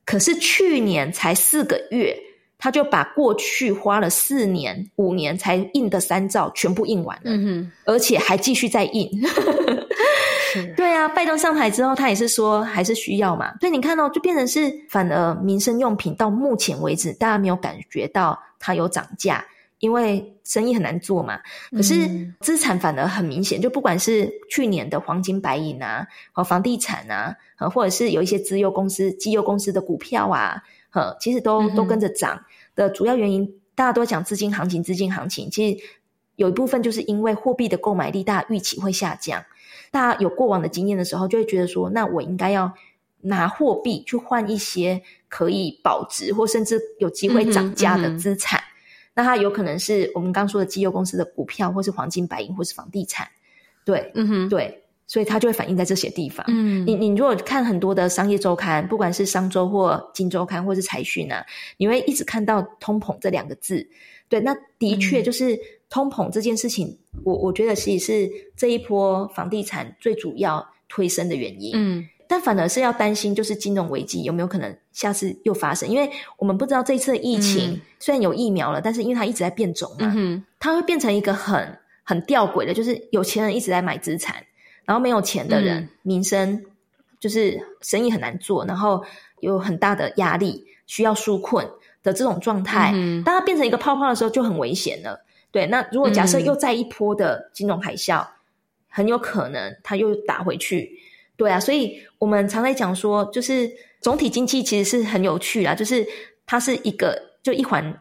可是去年才四个月，他就把过去花了四年、五年才印的三兆全部印完了，嗯、而且还继续在印。[laughs] 是 [laughs] 对啊，拜登上台之后，他也是说还是需要嘛。所以你看到、哦、就变成是反而民生用品到目前为止，大家没有感觉到它有涨价。因为生意很难做嘛，可是资产反而很明显，就不管是去年的黄金、白银啊，和房地产啊，或者是有一些资优公司、绩优公司的股票啊，呃，其实都都跟着涨。的主要原因，大家都讲资金行情，资金行情，其实有一部分就是因为货币的购买力，大家预期会下降，大家有过往的经验的时候，就会觉得说，那我应该要拿货币去换一些可以保值或甚至有机会涨价的资产。嗯那它有可能是我们刚说的绩优公司的股票，或是黄金、白银，或是房地产，对，嗯哼，对，所以它就会反映在这些地方。嗯，你你如果看很多的商业周刊，不管是商周或金周刊，或是财讯啊，你会一直看到通膨这两个字。对，那的确就是通膨这件事情，嗯、我我觉得其实是这一波房地产最主要推升的原因。嗯。但反而是要担心，就是金融危机有没有可能下次又发生？因为我们不知道这次的疫情、嗯、虽然有疫苗了，但是因为它一直在变种嘛，嗯、它会变成一个很很吊诡的，就是有钱人一直在买资产，然后没有钱的人、嗯、民生就是生意很难做，然后有很大的压力，需要纾困的这种状态。嗯、当它变成一个泡泡的时候，就很危险了。对，那如果假设又再一波的金融海啸，嗯、很有可能它又打回去。对啊，所以我们常在讲说，就是总体经济其实是很有趣啊，就是它是一个就一环，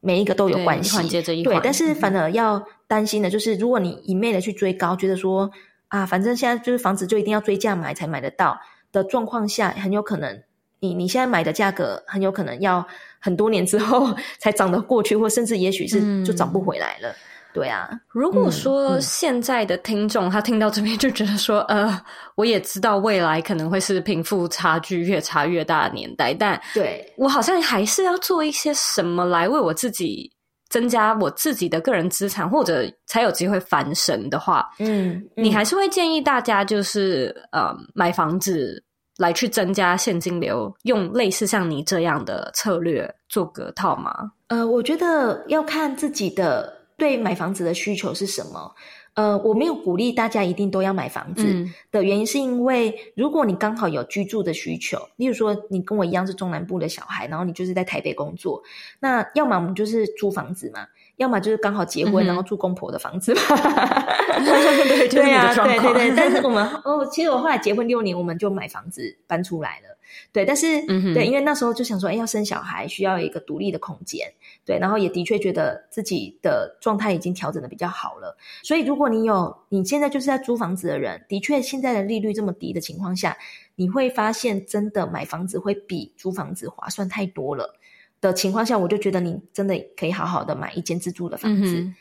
每一个都有关系，一环接着一环。对，但是反而要担心的就是，如果你一昧的去追高，觉得说啊，反正现在就是房子就一定要追价买才买得到的状况下，很有可能你你现在买的价格很有可能要很多年之后 [laughs] 才涨得过去，或甚至也许是就涨不回来了。嗯对啊，如果说现在的听众、嗯、他听到这边就觉得说，呃，我也知道未来可能会是贫富差距越差越大的年代，但对我好像还是要做一些什么来为我自己增加我自己的个人资产，或者才有机会翻身的话，嗯，嗯你还是会建议大家就是呃买房子来去增加现金流，用类似像你这样的策略做隔套吗？呃，我觉得要看自己的。对买房子的需求是什么？呃，我没有鼓励大家一定都要买房子的原因，是因为如果你刚好有居住的需求，例如说你跟我一样是中南部的小孩，然后你就是在台北工作，那要么我们就是租房子嘛，要么就是刚好结婚然后住公婆的房子嘛。[laughs] 对对啊，对对对。但是我们 [laughs] 哦，其实我后来结婚六年，我们就买房子搬出来了。对，但是、嗯、对，因为那时候就想说，哎，要生小孩需要一个独立的空间，对，然后也的确觉得自己的状态已经调整的比较好了。所以，如果你有你现在就是在租房子的人，的确现在的利率这么低的情况下，你会发现真的买房子会比租房子划算太多了的情况下，我就觉得你真的可以好好的买一间自住的房子。嗯、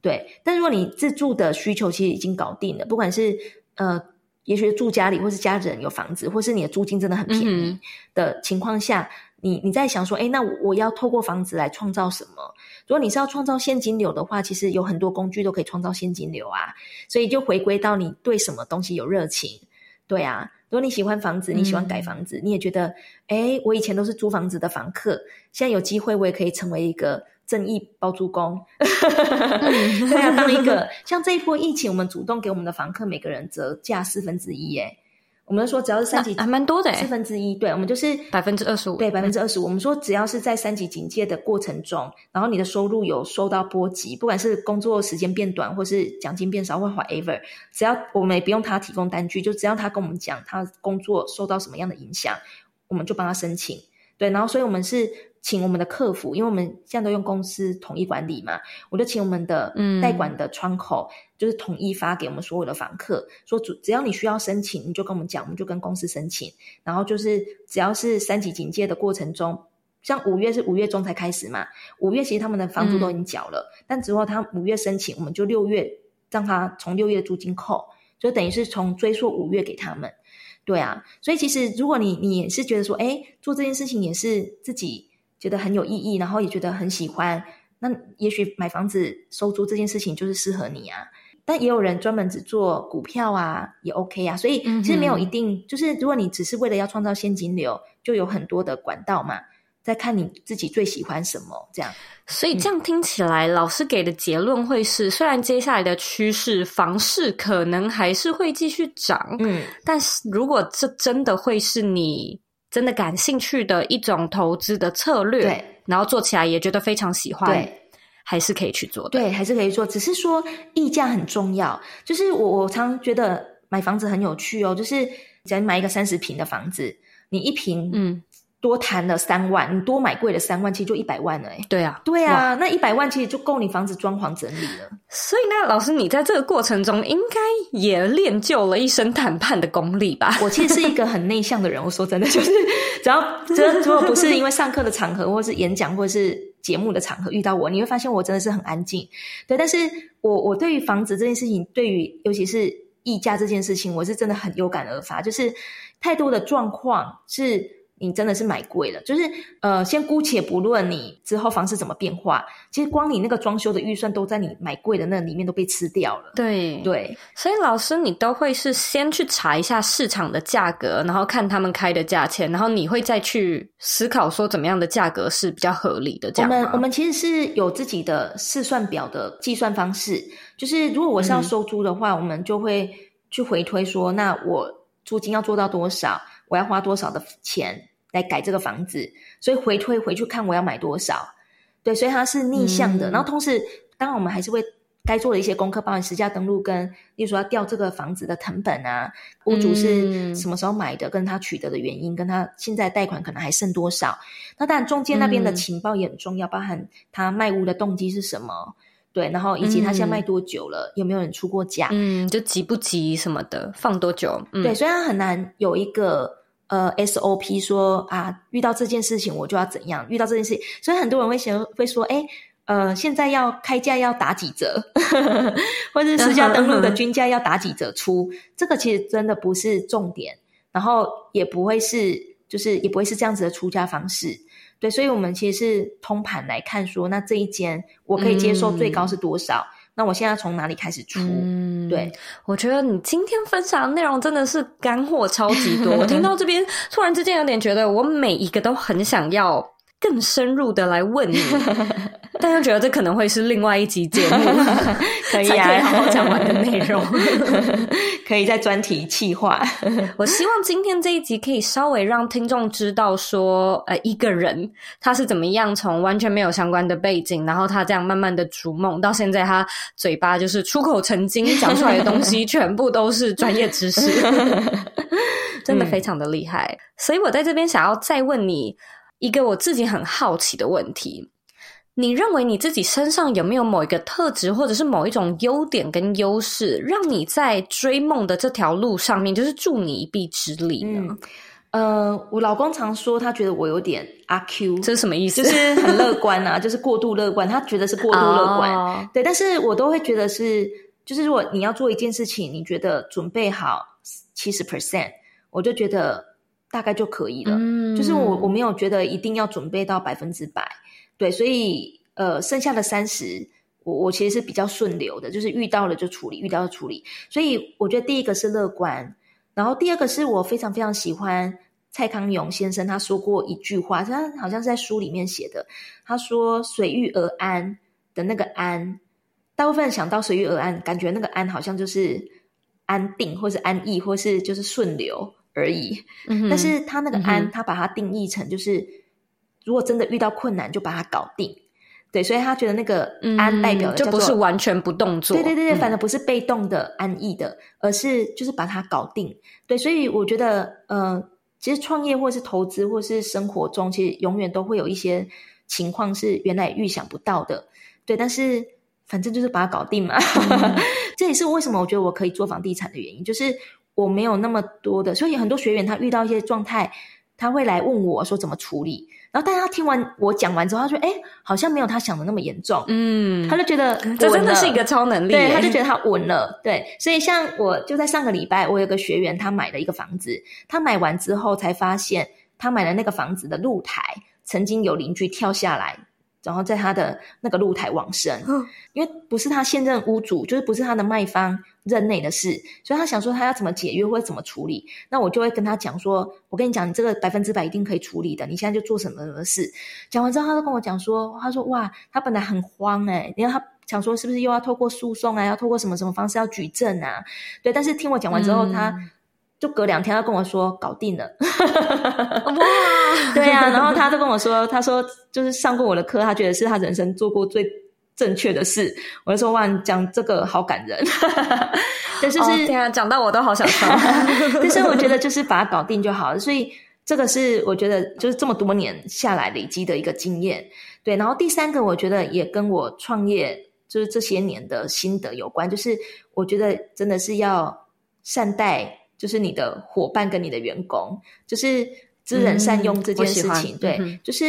对，但如果你自住的需求其实已经搞定了，不管是呃。也许住家里，或是家人有房子，或是你的租金真的很便宜的情况下，嗯、你你在想说，哎，那我要透过房子来创造什么？如果你是要创造现金流的话，其实有很多工具都可以创造现金流啊。所以就回归到你对什么东西有热情，对啊。如果你喜欢房子，你喜欢改房子，嗯、你也觉得，哎，我以前都是租房子的房客，现在有机会我也可以成为一个。正义包租公，[laughs] 对啊，当一个像这一波疫情，我们主动给我们的房客每个人折价四分之一，哎我们说只要是三级，还蛮多的，四分之一，对，我们就是百分之二十五，对，百分之二十五。我们说只要是在三级警戒的过程中，然后你的收入有受到波及，不管是工作时间变短，或是奖金变少，或 whatever，只要我们也不用他提供单据，就只要他跟我们讲他工作受到什么样的影响，我们就帮他申请。对，然后所以我们是。请我们的客服，因为我们现在都用公司统一管理嘛，我就请我们的代管的窗口，嗯、就是统一发给我们所有的房客，说只只要你需要申请，你就跟我们讲，我们就跟公司申请。然后就是只要是三级警戒的过程中，像五月是五月中才开始嘛，五月其实他们的房租都已经缴了，嗯、但之后他五月申请，我们就六月让他从六月租金扣，就等于是从追溯五月给他们。对啊，所以其实如果你你也是觉得说，哎，做这件事情也是自己。觉得很有意义，然后也觉得很喜欢，那也许买房子收租这件事情就是适合你啊。但也有人专门只做股票啊，也 OK 啊。所以其实没有一定，嗯、就是如果你只是为了要创造现金流，就有很多的管道嘛。再看你自己最喜欢什么，这样。所以这样听起来，嗯、老师给的结论会是：虽然接下来的趋势房市可能还是会继续涨，嗯，但是如果这真的会是你。真的感兴趣的一种投资的策略，对，然后做起来也觉得非常喜欢，对，还是可以去做的，对，还是可以做。只是说溢价很重要，就是我我常觉得买房子很有趣哦，就是假如买一个三十平的房子，你一平，嗯。多谈了三万，你多买贵了三万，其实就一百万了哎。对啊，对啊，那一百万其实就够你房子装潢整理了。所以呢，老师，你在这个过程中应该也练就了一身谈判的功力吧？我其实是一个很内向的人，我说真的，就是只要这如果不是因为上课的场合，或是演讲，或是节目的场合遇到我，你会发现我真的是很安静。对，但是我我对于房子这件事情，对于尤其是溢价这件事情，我是真的很有感而发，就是太多的状况是。你真的是买贵了，就是呃，先姑且不论你之后房子怎么变化，其实光你那个装修的预算都在你买贵的那里面都被吃掉了。对对，对所以老师你都会是先去查一下市场的价格，然后看他们开的价钱，然后你会再去思考说怎么样的价格是比较合理的。这样我们我们其实是有自己的试算表的计算方式，就是如果我是要收租的话，嗯、我们就会去回推说，那我租金要做到多少？我要花多少的钱来改这个房子？所以回推回去看我要买多少，对，所以它是逆向的。嗯、然后同时，当然我们还是会该做的一些功课，包含实价登录跟，例如说要调这个房子的成本啊，屋主是什么时候买的，跟他取得的原因，跟他现在贷款可能还剩多少。那当然中间那边的情报也很重要，嗯、包含他卖屋的动机是什么。对，然后以及它现在卖多久了，嗯、有没有人出过价，嗯，就急不急什么的，放多久，嗯、对，所以它很难有一个呃 SOP 说啊，遇到这件事情我就要怎样，遇到这件事情，所以很多人会想会说，哎，呃，现在要开价要打几折，[laughs] 或者是实价登录的均价要打几折出，这个其实真的不是重点，然后也不会是，就是也不会是这样子的出价方式。对，所以，我们其实是通盘来看说，那这一间我可以接受最高是多少？嗯、那我现在从哪里开始出？嗯、对，我觉得你今天分享的内容真的是干货超级多。我听到这边，[laughs] 突然之间有点觉得，我每一个都很想要更深入的来问你。[laughs] 但又觉得这可能会是另外一集节目，[laughs] 可以啊，可以好好讲完的内容，[laughs] 可以在专题企划。我希望今天这一集可以稍微让听众知道说，呃，一个人他是怎么样从完全没有相关的背景，然后他这样慢慢的逐梦，到现在他嘴巴就是出口成金，讲出来的东西全部都是专业知识，真的非常的厉害。嗯、所以我在这边想要再问你一个我自己很好奇的问题。你认为你自己身上有没有某一个特质，或者是某一种优点跟优势，让你在追梦的这条路上面就是助你一臂之力呢？嗯、呃，我老公常说他觉得我有点阿 Q，这是什么意思？就是很乐 [laughs] 观啊，就是过度乐观。他觉得是过度乐观，哦、对，但是我都会觉得是，就是如果你要做一件事情，你觉得准备好七十 percent，我就觉得大概就可以了。嗯，就是我我没有觉得一定要准备到百分之百。对，所以呃，剩下的三十，我我其实是比较顺流的，就是遇到了就处理，遇到了处理。所以我觉得第一个是乐观，然后第二个是我非常非常喜欢蔡康永先生他说过一句话，他好像是在书里面写的，他说“随遇而安”的那个“安”，大部分人想到“随遇而安”，感觉那个“安”好像就是安定，或是安逸，或是就是顺流而已。嗯，但是他那个“安”，嗯，他把它定义成就是。如果真的遇到困难，就把它搞定。对，所以他觉得那个安代表的、嗯、就不是完全不动作。对对对对，反正不是被动的安逸的，嗯、而是就是把它搞定。对，所以我觉得，呃，其实创业或是投资或是生活中，其实永远都会有一些情况是原来预想不到的。对，但是反正就是把它搞定嘛。嗯、[laughs] 这也是为什么我觉得我可以做房地产的原因，就是我没有那么多的，所以很多学员他遇到一些状态，他会来问我说怎么处理。然后，但是他听完我讲完之后，他说：“哎，好像没有他想的那么严重。”嗯，他就觉得这真的是一个超能力。对，他就觉得他稳了。对，所以像我就在上个礼拜，我有个学员，他买了一个房子，他买完之后才发现，他买的那个房子的露台曾经有邻居跳下来。然后在他的那个露台往生，嗯、因为不是他现任屋主，就是不是他的卖方任内的事，所以他想说他要怎么解约或者怎么处理。那我就会跟他讲说，我跟你讲，你这个百分之百一定可以处理的。你现在就做什么什么事。讲完之后，他就跟我讲说，他说哇，他本来很慌诶，因为他想说是不是又要透过诉讼啊，要透过什么什么方式要举证啊？对，但是听我讲完之后，嗯、他。就隔两天，他跟我说搞定了，哇，[laughs] 对呀、啊，然后他就跟我说，他说就是上过我的课，他觉得是他人生做过最正确的事。我就说哇，你讲这个好感人，[laughs] 但是是，天啊，讲到我都好想笑。[laughs] 但是我觉得就是把它搞定就好了，所以这个是我觉得就是这么多年下来累积的一个经验。对，然后第三个我觉得也跟我创业就是这些年的心得有关，就是我觉得真的是要善待。就是你的伙伴跟你的员工，就是知人善用这件事情。嗯、对，嗯、就是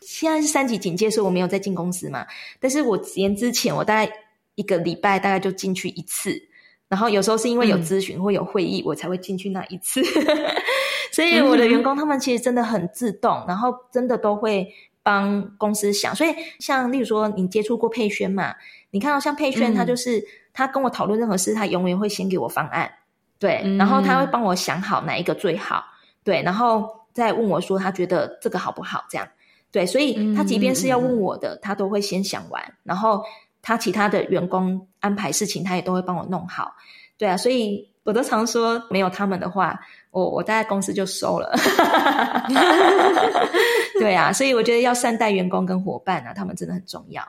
现在是三级警戒，所以我没有再进公司嘛。但是我年之前，我大概一个礼拜大概就进去一次，然后有时候是因为有咨询或有会议，我才会进去那一次。嗯、[laughs] 所以我的员工他们其实真的很自动，然后真的都会帮公司想。所以像例如说，你接触过佩轩嘛？你看到像佩轩，他就是、嗯、他跟我讨论任何事，他永远会先给我方案。对，然后他会帮我想好哪一个最好，嗯、对，然后再问我说他觉得这个好不好，这样，对，所以他即便是要问我的，嗯、他都会先想完，然后他其他的员工安排事情，他也都会帮我弄好，对啊，所以我都常说，没有他们的话，我我待在公司就收了，[laughs] [laughs] 对啊，所以我觉得要善待员工跟伙伴啊，他们真的很重要。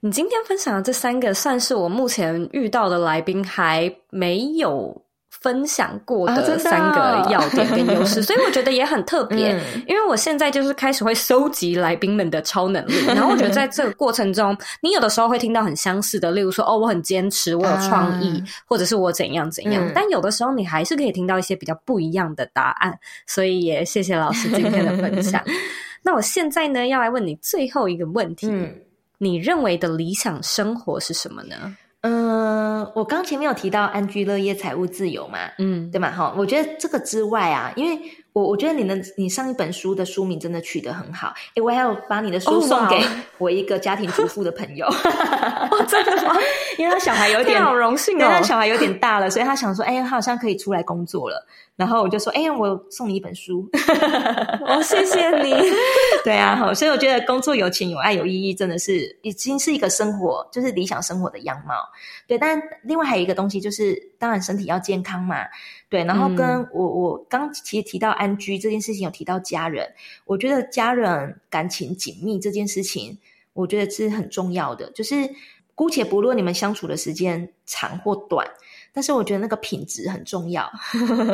你今天分享的这三个，算是我目前遇到的来宾还没有。分享过的三个要点跟优势，[laughs] 所以我觉得也很特别。嗯、因为我现在就是开始会收集来宾们的超能力，[laughs] 然后我觉得在这个过程中，你有的时候会听到很相似的，例如说哦，我很坚持，我有创意，啊、或者是我怎样怎样。嗯、但有的时候你还是可以听到一些比较不一样的答案，所以也谢谢老师今天的分享。[laughs] 那我现在呢，要来问你最后一个问题：嗯、你认为的理想生活是什么呢？嗯、呃，我刚前面有提到安居乐业、财务自由嘛，嗯，对嘛？哈，我觉得这个之外啊，因为我我觉得你的你上一本书的书名真的取得很好，诶，我还要把你的书送给我一个家庭主妇的朋友，[laughs] 哦，真的吗？[laughs] 因为他小孩有点好荣幸哦，他小孩有点大了，所以他想说，哎，他好像可以出来工作了。然后我就说，哎，我送你一本书，[laughs] 哦，谢谢你。对啊，好，所以我觉得工作有钱有爱有意义，真的是已经是一个生活，就是理想生活的样貌。对，但另外还有一个东西，就是当然身体要健康嘛。对，然后跟我我刚其实提到安居这件事情，有提到家人，我觉得家人感情紧密这件事情，我觉得是很重要的。就是姑且不论你们相处的时间长或短。但是我觉得那个品质很重要，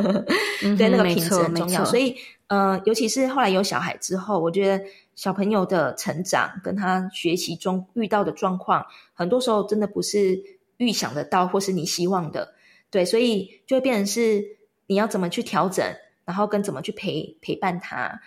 [laughs] 对，那个品质很重要。所以，呃，尤其是后来有小孩之后，我觉得小朋友的成长跟他学习中遇到的状况，很多时候真的不是预想得到或是你希望的。对，所以就会变成是你要怎么去调整，然后跟怎么去陪陪伴他。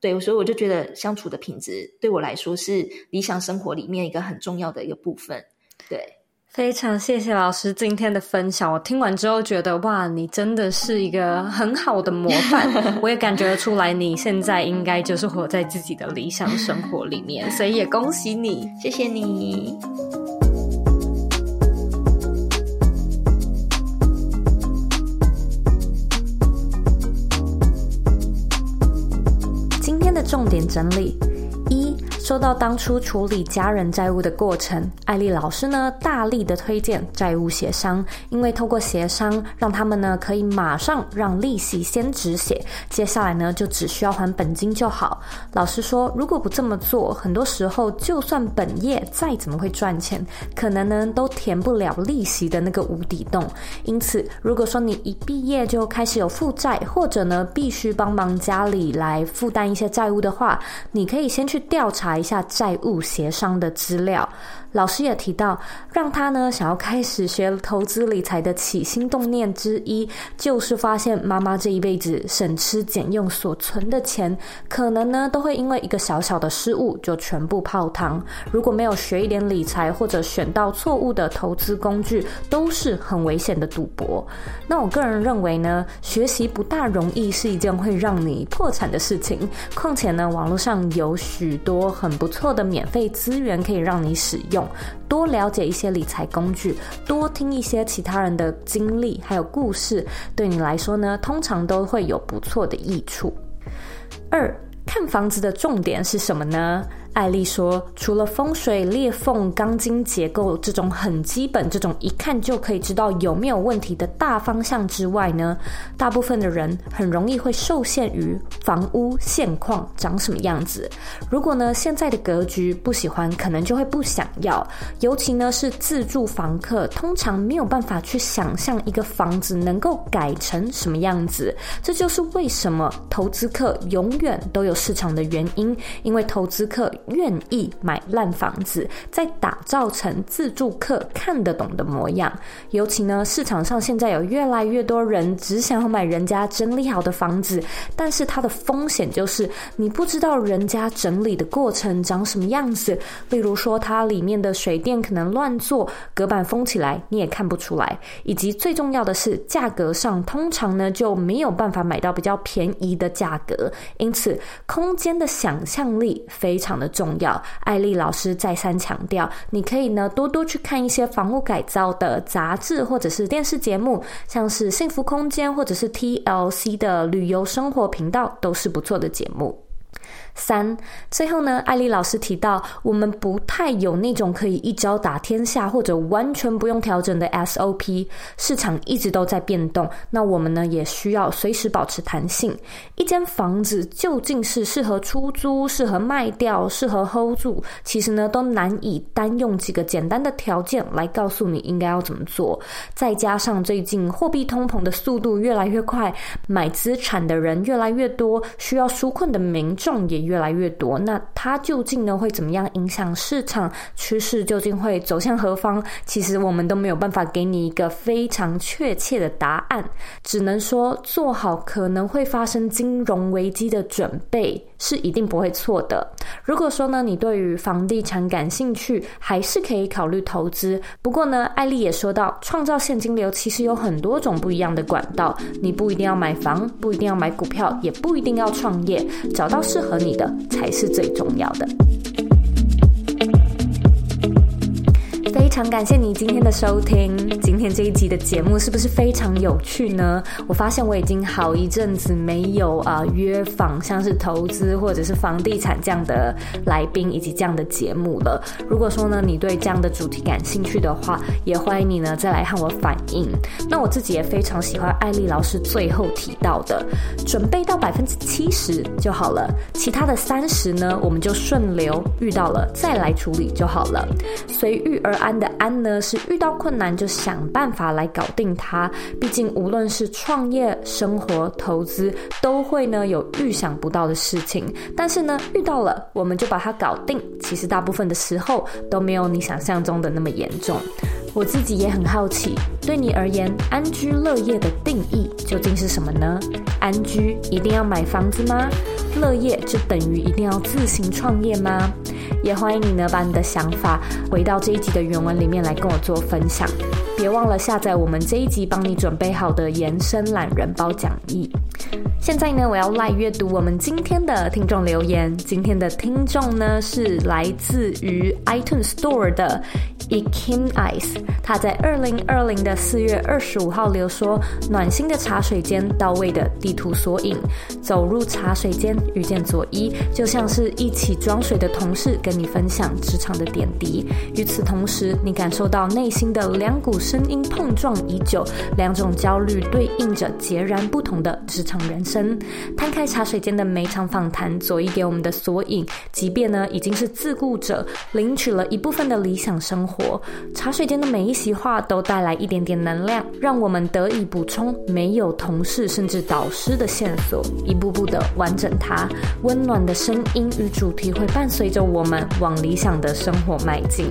对，所以我就觉得相处的品质对我来说是理想生活里面一个很重要的一个部分。对。非常谢谢老师今天的分享，我听完之后觉得哇，你真的是一个很好的模范。[laughs] 我也感觉得出来，你现在应该就是活在自己的理想生活里面，所以也恭喜你，谢谢你。重点整理一。说到当初处理家人债务的过程，艾丽老师呢大力的推荐债务协商，因为透过协商，让他们呢可以马上让利息先止血，接下来呢就只需要还本金就好。老师说，如果不这么做，很多时候就算本业再怎么会赚钱，可能呢都填不了利息的那个无底洞。因此，如果说你一毕业就开始有负债，或者呢必须帮忙家里来负担一些债务的话，你可以先去调查查一下债务协商的资料。老师也提到，让他呢想要开始学投资理财的起心动念之一，就是发现妈妈这一辈子省吃俭用所存的钱，可能呢都会因为一个小小的失误就全部泡汤。如果没有学一点理财，或者选到错误的投资工具，都是很危险的赌博。那我个人认为呢，学习不大容易是一件会让你破产的事情。况且呢，网络上有许多很不错的免费资源可以让你使用。多了解一些理财工具，多听一些其他人的经历还有故事，对你来说呢，通常都会有不错的益处。二，看房子的重点是什么呢？艾丽说：“除了风水、裂缝、钢筋结构这种很基本、这种一看就可以知道有没有问题的大方向之外呢，大部分的人很容易会受限于房屋现况长什么样子。如果呢现在的格局不喜欢，可能就会不想要。尤其呢是自住房客，通常没有办法去想象一个房子能够改成什么样子。这就是为什么投资客永远都有市场的原因，因为投资客。”愿意买烂房子，再打造成自住客看得懂的模样。尤其呢，市场上现在有越来越多人只想要买人家整理好的房子，但是它的风险就是你不知道人家整理的过程长什么样子。例如说，它里面的水电可能乱做，隔板封起来你也看不出来。以及最重要的是，价格上通常呢就没有办法买到比较便宜的价格。因此，空间的想象力非常的。重要，艾丽老师再三强调，你可以呢多多去看一些房屋改造的杂志或者是电视节目，像是幸福空间或者是 TLC 的旅游生活频道，都是不错的节目。三，最后呢，艾丽老师提到，我们不太有那种可以一招打天下或者完全不用调整的 SOP，市场一直都在变动，那我们呢也需要随时保持弹性。一间房子究竟是适合出租、适合卖掉、适合 hold 住，其实呢都难以单用几个简单的条件来告诉你应该要怎么做。再加上最近货币通膨的速度越来越快，买资产的人越来越多，需要纾困的民众众也越来越多，那它究竟呢会怎么样影响市场趋势？究竟会走向何方？其实我们都没有办法给你一个非常确切的答案，只能说做好可能会发生金融危机的准备是一定不会错的。如果说呢，你对于房地产感兴趣，还是可以考虑投资。不过呢，艾丽也说到，创造现金流其实有很多种不一样的管道，你不一定要买房，不一定要买股票，也不一定要创业，找到适合你的才是最重要的。常感谢你今天的收听。今天这一集的节目是不是非常有趣呢？我发现我已经好一阵子没有啊、约访像是投资或者是房地产这样的来宾以及这样的节目了。如果说呢你对这样的主题感兴趣的话，也欢迎你呢再来和我反映。那我自己也非常喜欢艾丽老师最后提到的，准备到百分之七十就好了，其他的三十呢我们就顺流遇到了再来处理就好了，随遇而安的安呢，是遇到困难就想办法来搞定它。毕竟无论是创业、生活、投资，都会呢有预想不到的事情。但是呢，遇到了我们就把它搞定。其实大部分的时候都没有你想象中的那么严重。我自己也很好奇，对你而言，安居乐业的定义究竟是什么呢？安居一定要买房子吗？乐业就等于一定要自行创业吗？也欢迎你呢，把你的想法回到这一集的原文里面来跟我做分享。别忘了下载我们这一集帮你准备好的延伸懒人包讲义。现在呢，我要来阅读我们今天的听众留言。今天的听众呢是来自于 iTunes Store 的。Ekin Ice，他在二零二零的四月二十五号留说：“暖心的茶水间，到位的地图索引。走入茶水间，遇见佐伊，就像是一起装水的同事，跟你分享职场的点滴。与此同时，你感受到内心的两股声音碰撞已久，两种焦虑对应着截然不同的职场人生。摊开茶水间的每场访谈，佐伊给我们的索引，即便呢已经是自雇者，领取了一部分的理想生活。”茶水间的每一席话都带来一点点能量，让我们得以补充没有同事甚至导师的线索，一步步的完整它。温暖的声音与主题会伴随着我们往理想的生活迈进。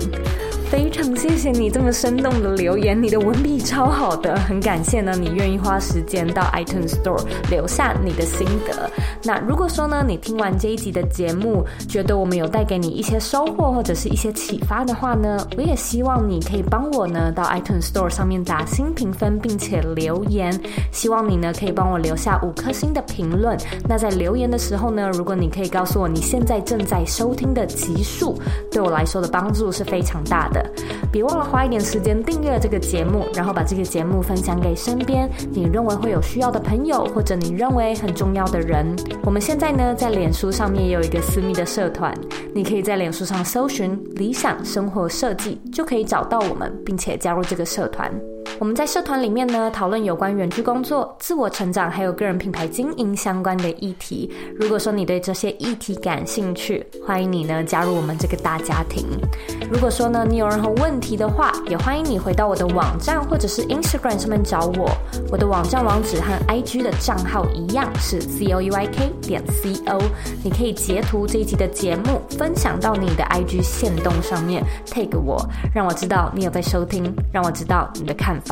非常谢谢你这么生动的留言，你的文笔超好的，很感谢呢，你愿意花时间到 iTunes Store 留下你的心得。那如果说呢，你听完这一集的节目，觉得我们有带给你一些收获或者是一些启发的话呢，我也希望你可以帮我呢到 iTunes Store 上面打新评分，并且留言。希望你呢可以帮我留下五颗星的评论。那在留言的时候呢，如果你可以告诉我你现在正在收听的集数，对我来说的帮助是非常大的。别忘了花一点时间订阅这个节目，然后把这个节目分享给身边你认为会有需要的朋友，或者你认为很重要的人。我们现在呢，在脸书上面也有一个私密的社团，你可以在脸书上搜寻“理想生活设计”，就可以找到我们，并且加入这个社团。我们在社团里面呢，讨论有关远距工作、自我成长，还有个人品牌经营相关的议题。如果说你对这些议题感兴趣，欢迎你呢加入我们这个大家庭。如果说呢你有任何问题的话，也欢迎你回到我的网站或者是 Instagram 上面找我。我的网站网址和 IG 的账号一样是 COUYK 点 co。你可以截图这一集的节目，分享到你的 IG 线动上面，tag 我，让我知道你有在收听，让我知道你的看法